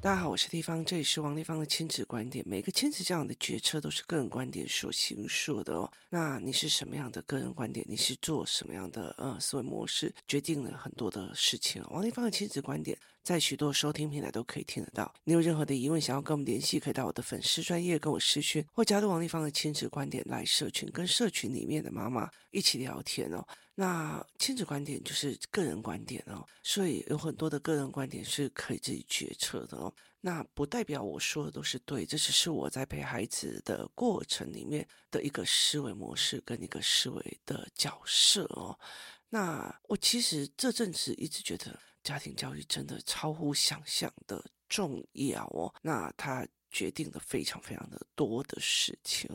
大家好，我是丽芳，这里是王立芳的亲子观点。每个亲子这样的决策都是个人观点所形塑的哦。那你是什么样的个人观点？你是做什么样的呃思维模式，决定了很多的事情。王立芳的亲子观点在许多收听平台都可以听得到。你有任何的疑问想要跟我们联系，可以到我的粉丝专业跟我私讯，或加入王立芳的亲子观点来社群，跟社群里面的妈妈一起聊天哦。那亲子观点就是个人观点哦，所以有很多的个人观点是可以自己决策的哦。那不代表我说的都是对，这只是我在陪孩子的过程里面的一个思维模式跟一个思维的角色哦。那我其实这阵子一直觉得家庭教育真的超乎想象的重要哦。那它决定了非常非常的多的事情。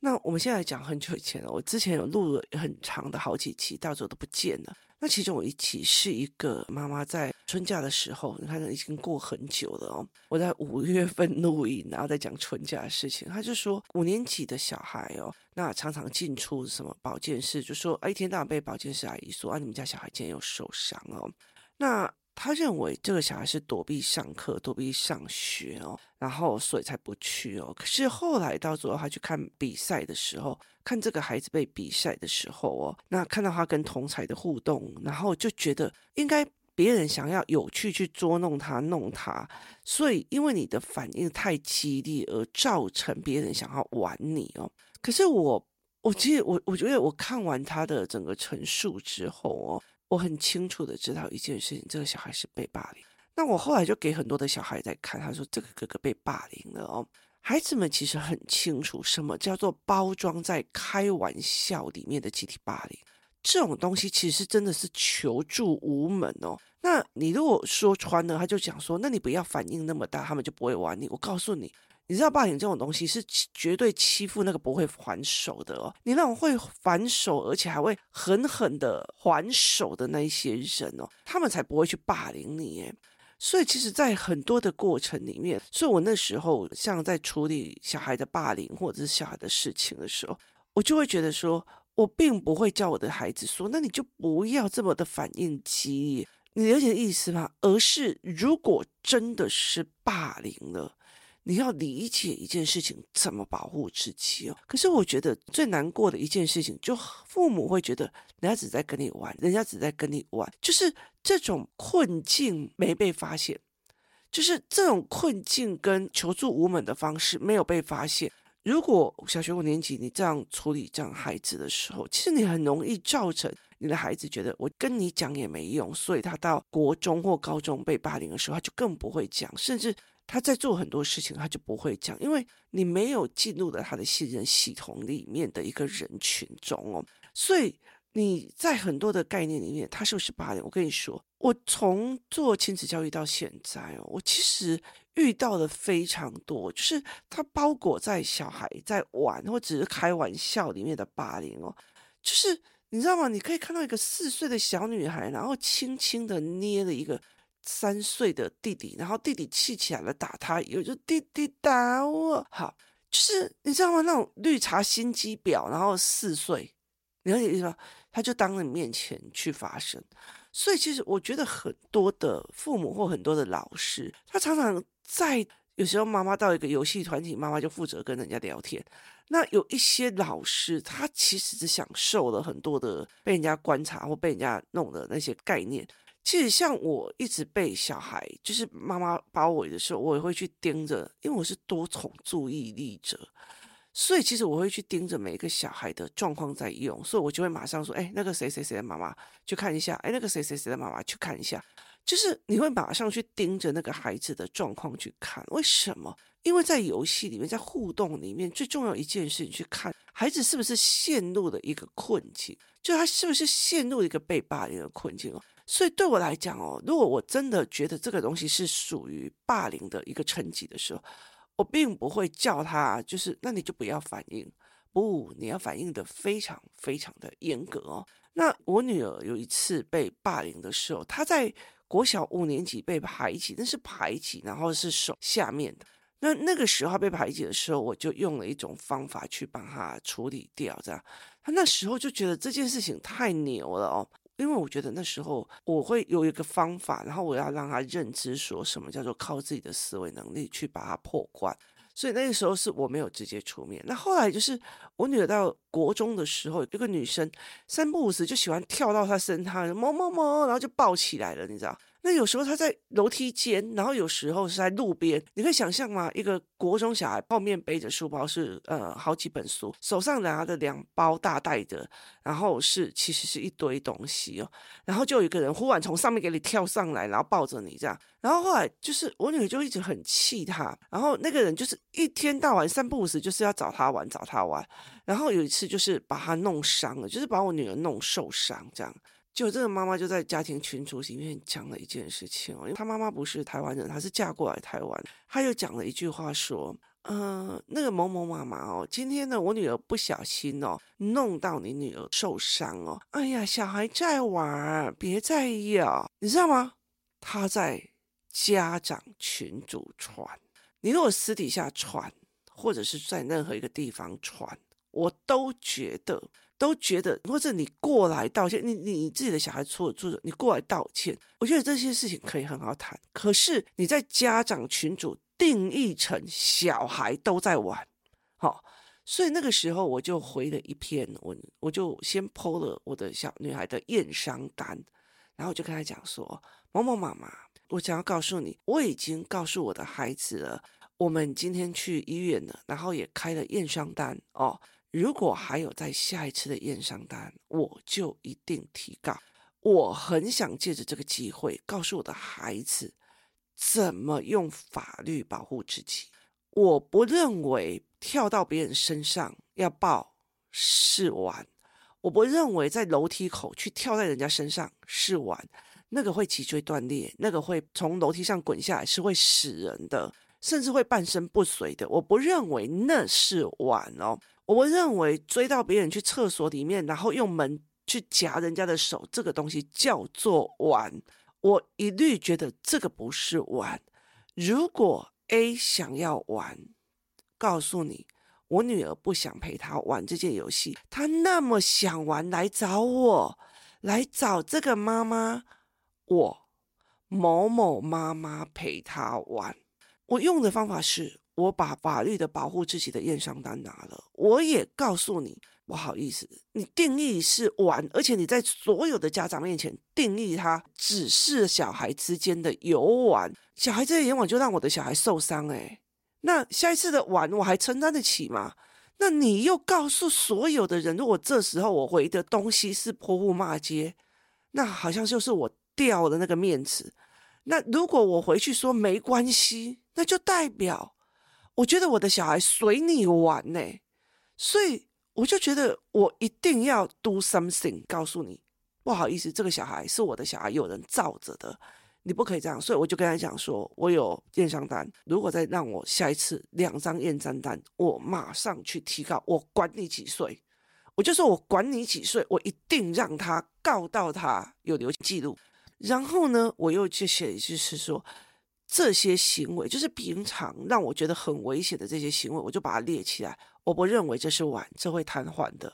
那我们现在讲很久以前了，我之前有录了很长的好几期，到时候都不见了。那其中有一期是一个妈妈在春假的时候，你看已经过很久了哦。我在五月份录音，然后在讲春假的事情，他就说五年级的小孩哦，那常常进出什么保健室，就说哎，一天到晚被保健室阿姨说啊，你们家小孩今天又受伤哦。那他认为这个小孩是躲避上课、躲避上学哦，然后所以才不去哦。可是后来到最后他去看比赛的时候，看这个孩子被比赛的时候哦，那看到他跟同侪的互动，然后就觉得应该别人想要有趣去捉弄他、弄他，所以因为你的反应太激烈而造成别人想要玩你哦。可是我，我其实我我觉得我看完他的整个陈述之后哦。我很清楚的知道一件事情，这个小孩是被霸凌。那我后来就给很多的小孩在看，他说这个哥哥被霸凌了哦。孩子们其实很清楚什么叫做包装在开玩笑里面的集体霸凌，这种东西其实真的是求助无门哦。那你如果说穿了，他就讲说，那你不要反应那么大，他们就不会玩你。我告诉你。你知道霸凌这种东西是绝对欺负那个不会还手的哦，你那种会还手而且还会狠狠的还手的那一些人哦，他们才不会去霸凌你耶。所以其实，在很多的过程里面，所以我那时候像在处理小孩的霸凌或者是小孩的事情的时候，我就会觉得说，我并不会叫我的孩子说，那你就不要这么的反应激烈，你了解意思吗？而是如果真的是霸凌了。你要理解一件事情，怎么保护自己哦。可是我觉得最难过的一件事情，就父母会觉得人家只在跟你玩，人家只在跟你玩，就是这种困境没被发现，就是这种困境跟求助无门的方式没有被发现。如果小学五年级你这样处理这样孩子的时候，其实你很容易造成你的孩子觉得我跟你讲也没用，所以他到国中或高中被霸凌的时候，他就更不会讲，甚至。他在做很多事情，他就不会讲，因为你没有进入了他的信任系统里面的一个人群中哦，所以你在很多的概念里面，他是不是霸凌？我跟你说，我从做亲子教育到现在哦，我其实遇到的非常多，就是他包裹在小孩在玩或只是开玩笑里面的霸凌哦，就是你知道吗？你可以看到一个四岁的小女孩，然后轻轻的捏了一个。三岁的弟弟，然后弟弟气起来了，打他，有就弟弟打我，好，就是你知道吗？那种绿茶心机婊，然后四岁，你了解意思吗？他就当着你面前去发生，所以其实我觉得很多的父母或很多的老师，他常常在有时候妈妈到一个游戏团体，妈妈就负责跟人家聊天。那有一些老师，他其实是享受了很多的被人家观察或被人家弄的那些概念。其实像我一直被小孩，就是妈妈包围的时候，我也会去盯着，因为我是多重注意力者，所以其实我会去盯着每一个小孩的状况在用，所以我就会马上说，哎，那个谁谁谁的妈妈去看一下，哎，那个谁谁谁的妈妈去看一下，就是你会马上去盯着那个孩子的状况去看，为什么？因为在游戏里面，在互动里面，最重要一件事情，去看孩子是不是陷入了一个困境，就他是不是陷入一个被霸凌的困境哦。所以对我来讲哦，如果我真的觉得这个东西是属于霸凌的一个层级的时候，我并不会叫他，就是那你就不要反应，不，你要反应的非常非常的严格哦。那我女儿有一次被霸凌的时候，她在国小五年级被排挤，那是排挤，然后是手下面的。那那个时候被排挤的时候，我就用了一种方法去帮她处理掉，这样。她那时候就觉得这件事情太牛了哦。因为我觉得那时候我会有一个方法，然后我要让他认知说什么叫做靠自己的思维能力去把它破关。所以那个时候是我没有直接出面。那后来就是我女儿到国中的时候，有个女生三不五时就喜欢跳到她身上，摸摸摸，然后就抱起来了，你知道。那有时候他在楼梯间，然后有时候是在路边，你可以想象吗？一个国中小孩后面背着书包是呃好几本书，手上拿着两包大袋的，然后是其实是一堆东西哦，然后就有一个人忽然从上面给你跳上来，然后抱着你这样，然后后来就是我女儿就一直很气他，然后那个人就是一天到晚三不五时就是要找他玩找他玩，然后有一次就是把他弄伤了，就是把我女儿弄受伤这样。就这个妈妈就在家庭群组里面讲了一件事情哦，因为她妈妈不是台湾人，她是嫁过来台湾。她又讲了一句话说：“嗯、那个某某妈妈哦，今天呢，我女儿不小心哦，弄到你女儿受伤哦。哎呀，小孩在玩，别在意啊，你知道吗？她在家长群组传，你如果私底下传，或者是在任何一个地方传，我都觉得。”都觉得，或者你过来道歉，你你你自己的小孩错了错了，你过来道歉，我觉得这些事情可以很好谈。可是你在家长群组定义成小孩都在玩，好，所以那个时候我就回了一篇文，我就先剖了我的小女孩的验伤单，然后我就跟她讲说：某某妈妈，我想要告诉你，我已经告诉我的孩子了，我们今天去医院了，然后也开了验伤单哦。如果还有在下一次的验伤单，我就一定提告。我很想借着这个机会，告诉我的孩子怎么用法律保护自己。我不认为跳到别人身上要报是玩，我不认为在楼梯口去跳在人家身上是玩，那个会脊椎断裂，那个会从楼梯上滚下来是会死人的，甚至会半身不遂的。我不认为那是玩哦。我认为追到别人去厕所里面，然后用门去夹人家的手，这个东西叫做玩。我一律觉得这个不是玩。如果 A 想要玩，告诉你，我女儿不想陪他玩这件游戏，她那么想玩，来找我，来找这个妈妈，我某某妈妈陪她玩。我用的方法是。我把法律的保护自己的验伤单拿了，我也告诉你，不好意思，你定义是玩，而且你在所有的家长面前定义他只是小孩之间的游玩，小孩这一玩就让我的小孩受伤，诶，那下一次的玩我还承担得起吗？那你又告诉所有的人，如果这时候我回的东西是泼妇骂街，那好像就是我掉了那个面子。那如果我回去说没关系，那就代表。我觉得我的小孩随你玩呢，所以我就觉得我一定要 do something，告诉你，不好意思，这个小孩是我的小孩，有人罩着的，你不可以这样。所以我就跟他讲说，我有验伤单，如果再让我下一次两张验伤单，我马上去提告，我管你几岁，我就说我管你几岁，我一定让他告到他有留记录。然后呢，我又去写，就是说。这些行为就是平常让我觉得很危险的这些行为，我就把它列起来。我不认为这是玩，这会瘫痪的，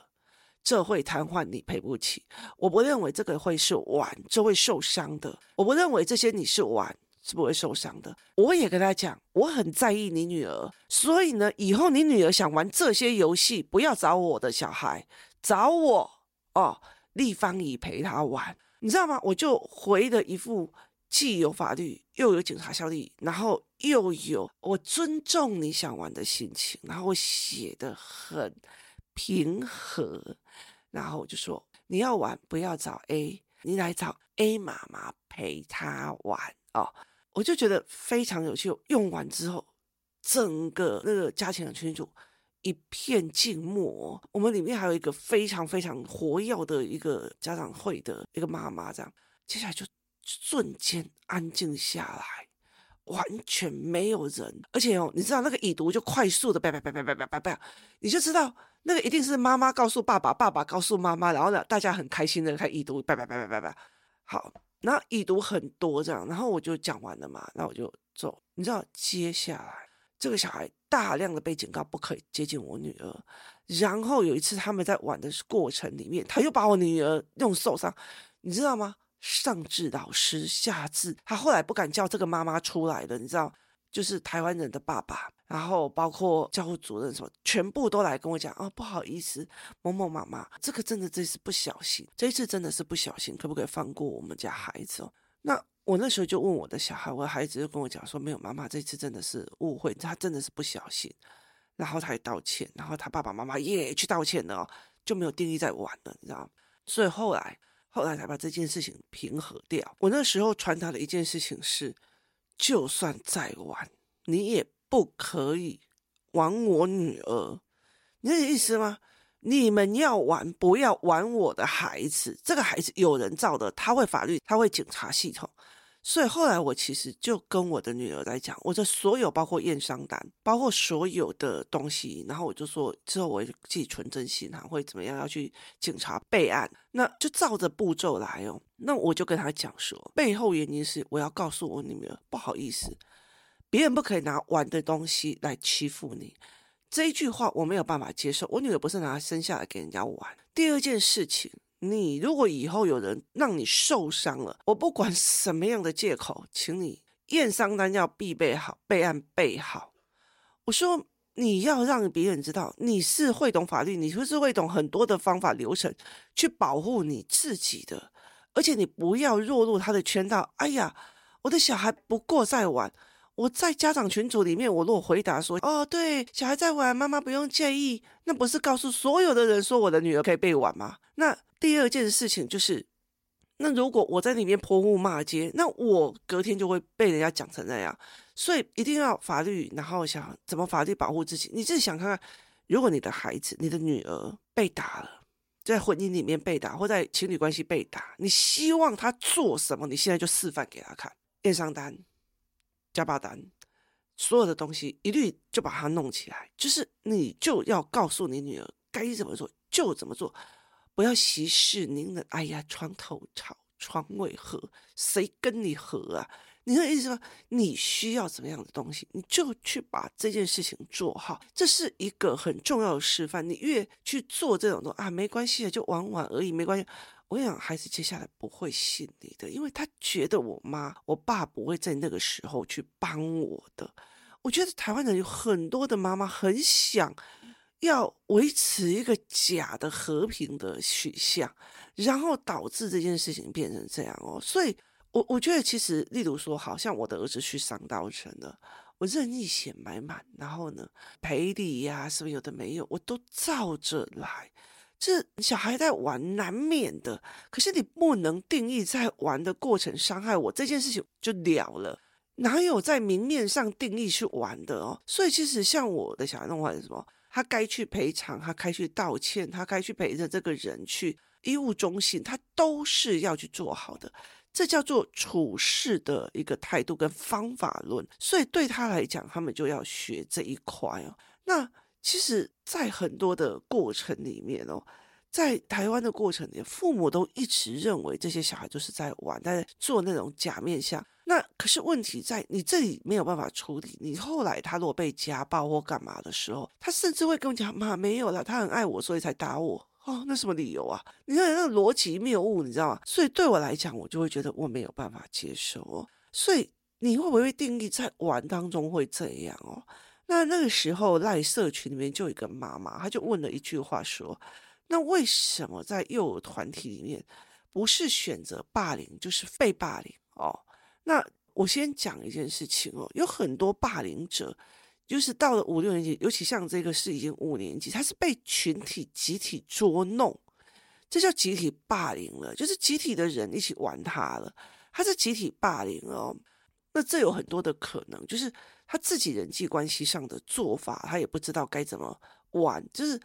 这会瘫痪你赔不起。我不认为这个会是玩，这会受伤的。我不认为这些你是玩是不会受伤的。我也跟他讲，我很在意你女儿，所以呢，以后你女儿想玩这些游戏，不要找我的小孩，找我哦，立方体陪他玩，你知道吗？我就回了一副。既有法律，又有警察效力，然后又有我尊重你想玩的心情，然后我写的很平和，然后我就说你要玩不要找 A，你来找 A 妈妈陪他玩哦，我就觉得非常有趣。用完之后，整个那个家庭的群组一片静默，我们里面还有一个非常非常活跃的一个家长会的一个妈妈，这样接下来就。瞬间安静下来，完全没有人，而且哦，你知道那个已读就快速的，叭叭叭叭叭叭叭，你就知道那个一定是妈妈告诉爸爸，爸爸告诉妈妈，然后呢，大家很开心的开已读，叭叭叭叭叭叭，好，然后已读很多这样，然后我就讲完了嘛，那我就走，你知道接下来这个小孩大量的被警告不可以接近我女儿，然后有一次他们在玩的过程里面，他又把我女儿弄受伤。你知道吗？上至老师，下至他后来不敢叫这个妈妈出来了，你知道，就是台湾人的爸爸，然后包括教务主任什么，全部都来跟我讲、哦，不好意思，某某妈妈，这个真的这次不小心，这一次真的是不小心，可不可以放过我们家孩子哦？那我那时候就问我的小孩，我的孩子就跟我讲说，没有妈妈，这次真的是误会，他真的是不小心，然后他也道歉，然后他爸爸妈妈也去道歉了，就没有定义在玩了，你知道？所以后来。后来才把这件事情平和掉。我那时候传达的一件事情是：就算再玩，你也不可以玩我女儿。你这意思吗？你们要玩，不要玩我的孩子。这个孩子有人造的，他会法律，他会警察系统。所以后来我其实就跟我的女儿来讲，我的所有包括验伤单，包括所有的东西，然后我就说之后我会寄存证信函，会怎么样要去警察备案，那就照着步骤来哦。那我就跟他讲说，背后原因是我要告诉我女儿，不好意思，别人不可以拿玩的东西来欺负你。这一句话我没有办法接受，我女儿不是拿生下来给人家玩。第二件事情。你如果以后有人让你受伤了，我不管什么样的借口，请你验伤单要必备好，备案备好。我说你要让别人知道你是会懂法律，你不是会懂很多的方法流程去保护你自己的，而且你不要落入他的圈套。哎呀，我的小孩不过在玩。我在家长群组里面，我如果回答说：“哦，对，小孩在玩，妈妈不用介意。”那不是告诉所有的人说我的女儿可以被玩吗？那第二件事情就是，那如果我在里面泼妇骂街，那我隔天就会被人家讲成那样。所以一定要法律，然后想怎么法律保护自己。你自己想看看，如果你的孩子、你的女儿被打了，在婚姻里面被打，或在情侣关系被打，你希望他做什么？你现在就示范给他看，验伤单。加把单，所有的东西一律就把它弄起来，就是你就要告诉你女儿该怎么做就怎么做，不要息事宁人。哎呀，床头吵，床尾和，谁跟你和啊？你的意思吗？你需要怎么样的东西，你就去把这件事情做好，这是一个很重要的示范。你越去做这种东西啊，没关系的，就玩玩而已，没关系。我想孩子接下来不会信你的，因为他觉得我妈、我爸不会在那个时候去帮我的。我觉得台湾人有很多的妈妈很想要维持一个假的和平的取向，然后导致这件事情变成这样哦。所以，我我觉得其实，例如说，好像我的儿子去上刀城了，我任意险买满，然后呢，赔礼呀，什么有的没有，我都照着来。这小孩在玩，难免的。可是你不能定义在玩的过程伤害我这件事情就了了，哪有在明面上定义去玩的哦？所以其实像我的小孩弄坏什么，他该去赔偿，他该去道歉，他该去陪着这个人去医务中心，他都是要去做好的。这叫做处事的一个态度跟方法论。所以对他来讲，他们就要学这一块哦。那。其实，在很多的过程里面哦，在台湾的过程里，父母都一直认为这些小孩就是在玩，在做那种假面相。那可是问题在你这里没有办法处理。你后来他如果被家暴或干嘛的时候，他甚至会跟我讲：“妈，没有了，他很爱我，所以才打我。”哦，那什么理由啊？你看那个逻辑谬误，你知道吗？所以对我来讲，我就会觉得我没有办法接受哦。所以你会不会定义在玩当中会这样哦？那那个时候，赖社群里面就有一个妈妈，她就问了一句话说：“那为什么在幼儿团体里面，不是选择霸凌，就是被霸凌？”哦，那我先讲一件事情哦，有很多霸凌者，就是到了五六年级，尤其像这个是已经五年级，他是被群体集体捉弄，这叫集体霸凌了，就是集体的人一起玩他了，他是集体霸凌哦。那这有很多的可能，就是。他自己人际关系上的做法，他也不知道该怎么玩，就是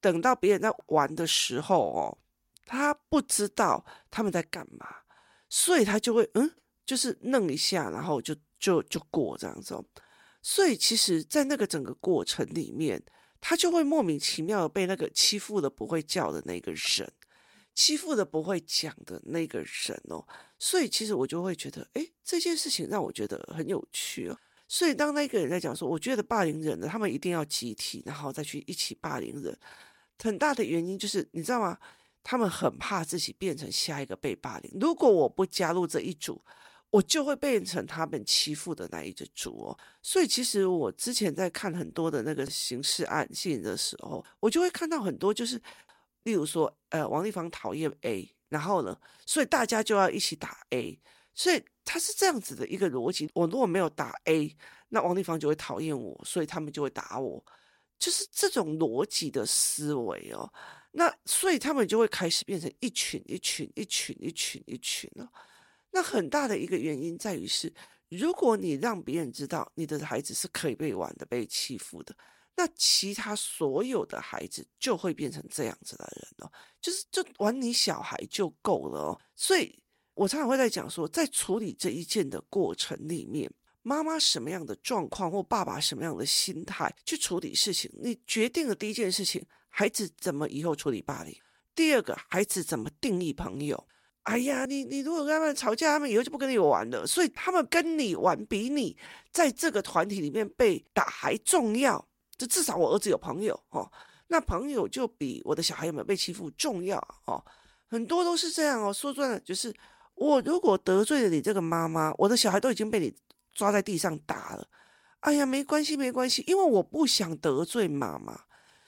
等到别人在玩的时候哦，他不知道他们在干嘛，所以他就会嗯，就是弄一下，然后就就就过这样子哦。所以其实，在那个整个过程里面，他就会莫名其妙的被那个欺负的不会叫的那个人，欺负的不会讲的那个人哦。所以其实我就会觉得，诶，这件事情让我觉得很有趣哦。所以，当那个人在讲说，我觉得霸凌人呢他们一定要集体，然后再去一起霸凌人。很大的原因就是，你知道吗？他们很怕自己变成下一个被霸凌。如果我不加入这一组，我就会变成他们欺负的那一只组哦。所以其实我之前在看很多的那个刑事案件的时候，我就会看到很多，就是例如说，呃，王丽芳讨厌 A，然后呢，所以大家就要一起打 A，所以他是这样子的一个逻辑。我如果没有打 A，那王丽芳就会讨厌我，所以他们就会打我。就是这种逻辑的思维哦，那所以他们就会开始变成一群一群一群一群一群了。那很大的一个原因在于是，如果你让别人知道你的孩子是可以被玩的、被欺负的，那其他所有的孩子就会变成这样子的人哦，就是就玩你小孩就够了哦。所以我常常会在讲说，在处理这一件的过程里面。妈妈什么样的状况，或爸爸什么样的心态去处理事情，你决定了第一件事情，孩子怎么以后处理霸凌；第二个，孩子怎么定义朋友。哎呀，你你如果跟他们吵架，他们以后就不跟你玩了。所以他们跟你玩，比你在这个团体里面被打还重要。就至少我儿子有朋友哦，那朋友就比我的小孩有没有被欺负重要哦。很多都是这样哦。说真的，就是我如果得罪了你这个妈妈，我的小孩都已经被你。抓在地上打了，哎呀，没关系，没关系，因为我不想得罪妈妈，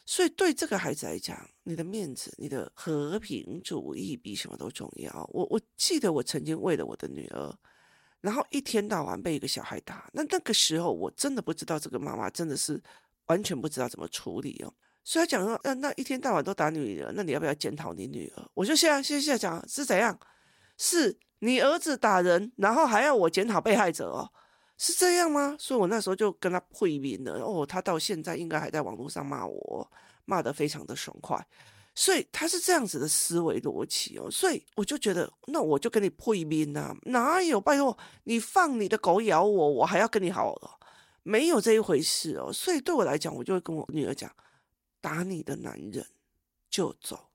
所以对这个孩子来讲，你的面子、你的和平主义比什么都重要。我我记得我曾经为了我的女儿，然后一天到晚被一个小孩打，那那个时候我真的不知道这个妈妈真的是完全不知道怎么处理哦。所以他讲说，那那一天到晚都打女儿，那你要不要检讨你女儿？我就现在现在讲是怎样？是你儿子打人，然后还要我检讨被害者哦。是这样吗？所以我那时候就跟他会面了。哦，他到现在应该还在网络上骂我，骂得非常的爽快。所以他是这样子的思维逻辑哦。所以我就觉得，那我就跟你会面呐，哪有？拜托，你放你的狗咬我，我还要跟你好了？没有这一回事哦。所以对我来讲，我就会跟我女儿讲：打你的男人就走，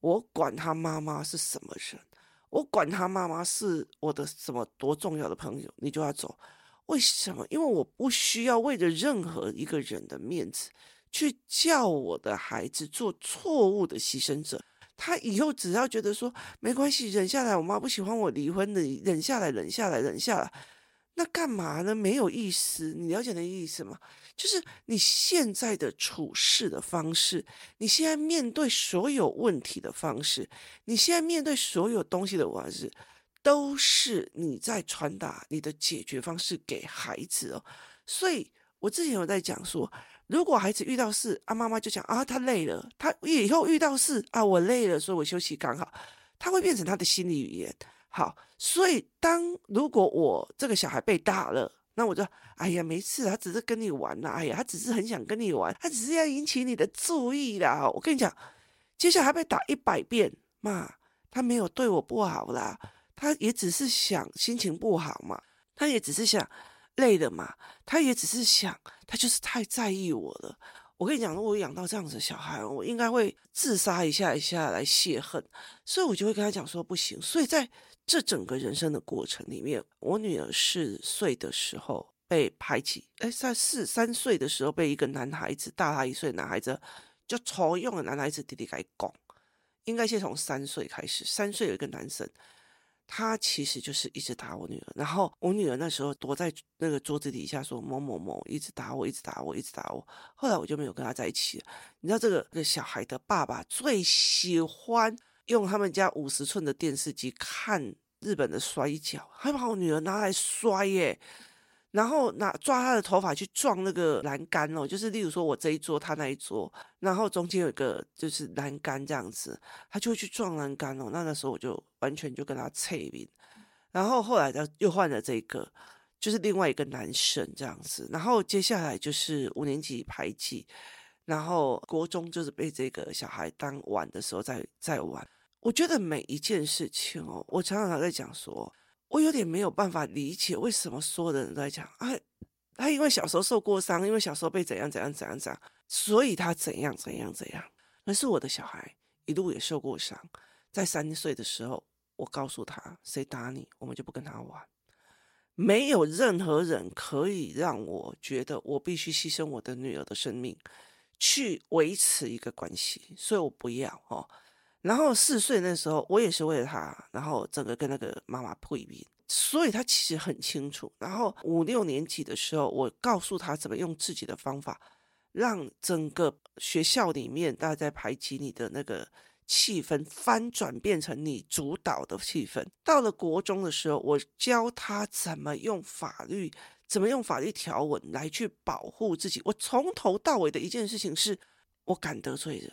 我管他妈妈是什么人，我管他妈妈是我的什么多重要的朋友，你就要走。为什么？因为我不需要为着任何一个人的面子，去叫我的孩子做错误的牺牲者。他以后只要觉得说没关系，忍下来，我妈不喜欢我离婚的，忍下来，忍下来，忍下来，那干嘛呢？没有意思。你了解那意思吗？就是你现在的处事的方式，你现在面对所有问题的方式，你现在面对所有东西的方式。都是你在传达你的解决方式给孩子哦，所以我之前有在讲说，如果孩子遇到事啊，妈妈就讲啊，他累了，他以后遇到事啊，我累了，所以我休息刚好，他会变成他的心理语言。好，所以当如果我这个小孩被打了，那我就哎呀，没事，他只是跟你玩啦，哎呀，他只是很想跟你玩，他只是要引起你的注意啦。我跟你讲，接下来被打一百遍，妈，他没有对我不好啦。他也只是想心情不好嘛，他也只是想累了嘛，他也只是想，他就是太在意我了。我跟你讲，如果养到这样子的小孩，我应该会自杀一下一下来泄恨，所以我就会跟他讲说不行。所以在这整个人生的过程里面，我女儿四岁的时候被排挤，哎，在四三岁的时候被一个男孩子大他一岁男孩子就抽用了男孩子弟弟来拱，应该先从三岁开始，三岁有一个男生。他其实就是一直打我女儿，然后我女儿那时候躲在那个桌子底下说某某某一直打我，一直打我，一直打我。后来我就没有跟他在一起了。你知道这个这小孩的爸爸最喜欢用他们家五十寸的电视机看日本的摔跤，还把我女儿拿来摔耶。然后拿抓他的头发去撞那个栏杆哦，就是例如说我这一桌，他那一桌，然后中间有一个就是栏杆这样子，他就会去撞栏杆哦。那那时候我就完全就跟他脆名。然后后来他又换了这个，就是另外一个男生这样子。然后接下来就是五年级排挤，然后国中就是被这个小孩当玩的时候在在玩。我觉得每一件事情哦，我常常在讲说。我有点没有办法理解为什么所有的人都在讲啊，他因为小时候受过伤，因为小时候被怎样怎样怎样怎样，所以他怎样怎样怎样。可是我的小孩一路也受过伤，在三岁的时候，我告诉他，谁打你，我们就不跟他玩。没有任何人可以让我觉得我必须牺牲我的女儿的生命去维持一个关系，所以我不要哦。然后四岁那时候，我也是为了他，然后整个跟那个妈妈破冰，所以他其实很清楚。然后五六年级的时候，我告诉他怎么用自己的方法，让整个学校里面大家在排挤你的那个气氛翻转，变成你主导的气氛。到了国中的时候，我教他怎么用法律，怎么用法律条文来去保护自己。我从头到尾的一件事情是，我敢得罪人。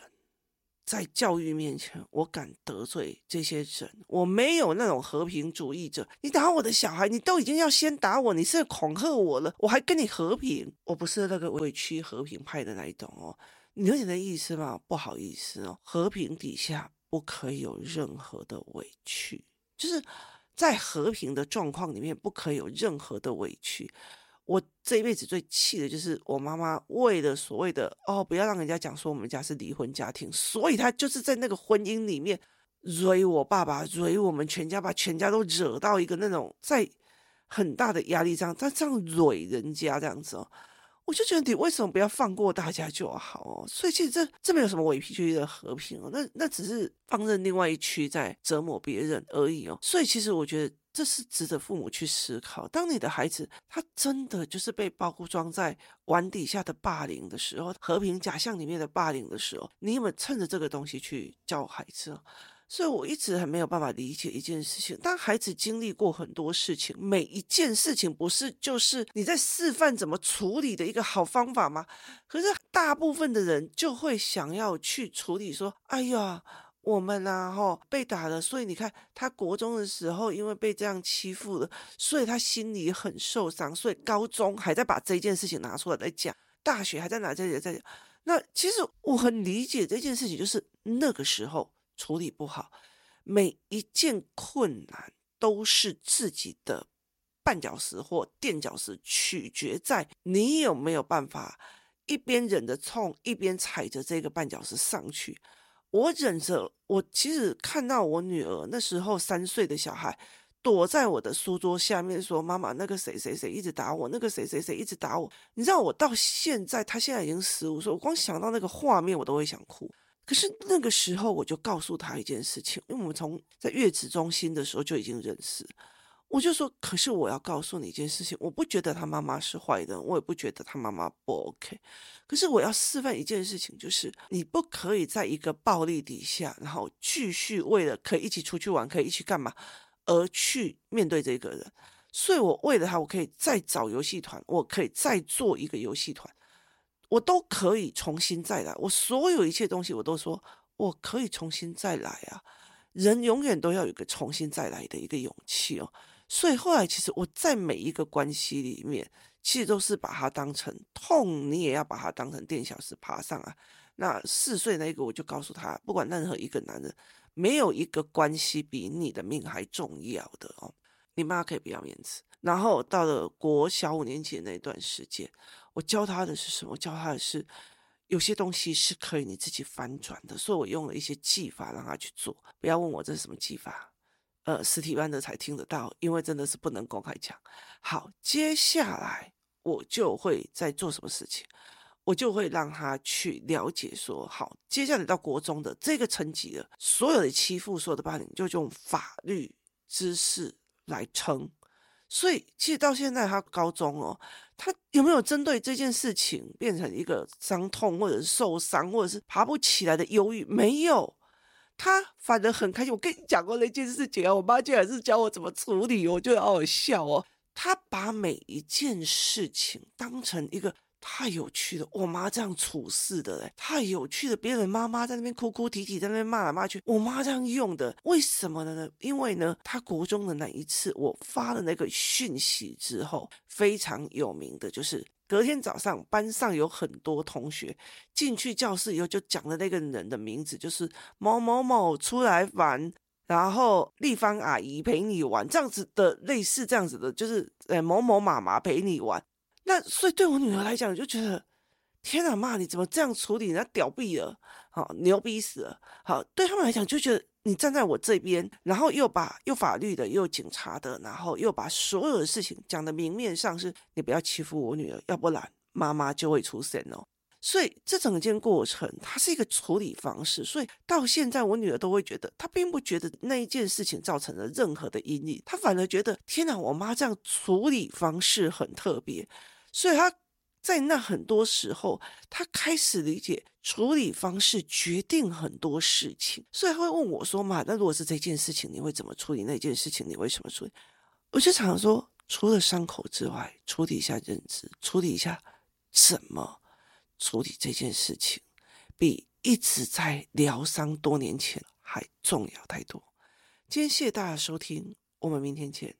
在教育面前，我敢得罪这些人，我没有那种和平主义者。你打我的小孩，你都已经要先打我，你是恐吓我了，我还跟你和平？我不是那个委屈和平派的那一种哦。你有你的意思吗？不好意思哦，和平底下不可以有任何的委屈，就是在和平的状况里面不可以有任何的委屈。我这一辈子最气的就是我妈妈为了所谓的哦，不要让人家讲说我们家是离婚家庭，所以她就是在那个婚姻里面惹我爸爸，惹我们全家，把全家都惹到一个那种在很大的压力上，她这样惹人家这样子哦。我就觉得你为什么不要放过大家就好哦？所以其实这这没有什么委屈的和平哦，那那只是放任另外一区在折磨别人而已哦。所以其实我觉得这是值得父母去思考。当你的孩子他真的就是被包装在碗底下的霸凌的时候，和平假象里面的霸凌的时候，你有没有趁着这个东西去教孩子？所以我一直很没有办法理解一件事情：当孩子经历过很多事情，每一件事情不是就是你在示范怎么处理的一个好方法吗？可是大部分的人就会想要去处理，说：“哎呀，我们啊，吼被打了，所以你看他国中的时候因为被这样欺负了，所以他心里很受伤，所以高中还在把这件事情拿出来来讲，大学还在拿这里在讲。那其实我很理解这件事情，就是那个时候。”处理不好，每一件困难都是自己的绊脚石或垫脚石，取决在你有没有办法一边忍着痛，一边踩着这个绊脚石上去。我忍着，我其实看到我女儿那时候三岁的小孩躲在我的书桌下面说：“妈妈，那个谁谁谁一直打我，那个谁谁谁一直打我。”你知道，我到现在，她现在已经十五岁，我光想到那个画面，我都会想哭。可是那个时候，我就告诉他一件事情，因为我们从在月子中心的时候就已经认识。我就说，可是我要告诉你一件事情，我不觉得他妈妈是坏人，我也不觉得他妈妈不 OK。可是我要示范一件事情，就是你不可以在一个暴力底下，然后继续为了可以一起出去玩，可以一起干嘛，而去面对这个人。所以我为了他，我可以再找游戏团，我可以再做一个游戏团。我都可以重新再来，我所有一切东西我都说我可以重新再来啊！人永远都要有个重新再来的一个勇气哦。所以后来其实我在每一个关系里面，其实都是把它当成痛，你也要把它当成垫脚石爬上啊。那四岁那个我就告诉他，不管任何一个男人，没有一个关系比你的命还重要的哦。你妈可以不要面子。然后到了国小五年级的那段时间。我教他的是什么？教他的是有些东西是可以你自己翻转的，所以我用了一些技法让他去做。不要问我这是什么技法，呃，实体班的才听得到，因为真的是不能公开讲。好，接下来我就会在做什么事情，我就会让他去了解说，好，接下来到国中的这个层级了，所有的欺负，所有的霸凌，就用法律知识来撑。所以，其实到现在他高中哦。他有没有针对这件事情变成一个伤痛，或者是受伤，或者是爬不起来的忧郁？没有，他反正很开心。我跟你讲过那件事情啊，我妈竟然是教我怎么处理，我觉得好好笑哦。他把每一件事情当成一个。太有趣了，我妈这样处事的嘞，太有趣了。别人妈妈在那边哭哭啼啼，在那边骂来骂去，我妈这样用的，为什么呢？因为呢，她国中的那一次，我发了那个讯息之后，非常有名的就是隔天早上班上有很多同学进去教室以后，就讲了那个人的名字，就是某某某出来玩，然后丽芳阿姨陪你玩，这样子的，类似这样子的，就是呃某某妈妈陪你玩。那所以对我女儿来讲，就觉得天哪，妈，你怎么这样处理？人家屌毙了，好牛逼死了。好，对他们来讲，就觉得你站在我这边，然后又把又法律的，又警察的，然后又把所有的事情讲的明面上是，你不要欺负我女儿，要不然妈妈就会出现哦。所以这整件过程，它是一个处理方式。所以到现在，我女儿都会觉得，她并不觉得那一件事情造成了任何的阴影，她反而觉得，天哪，我妈这样处理方式很特别。所以他在那很多时候，他开始理解处理方式决定很多事情。所以他会问我说：“嘛，那如果是这件事情，你会怎么处理？那件事情你为什么处理？”我就常常说，除了伤口之外，处理一下认知，处理一下怎么。处理这件事情，比一直在疗伤多年前还重要太多。今天谢谢大家收听，我们明天见。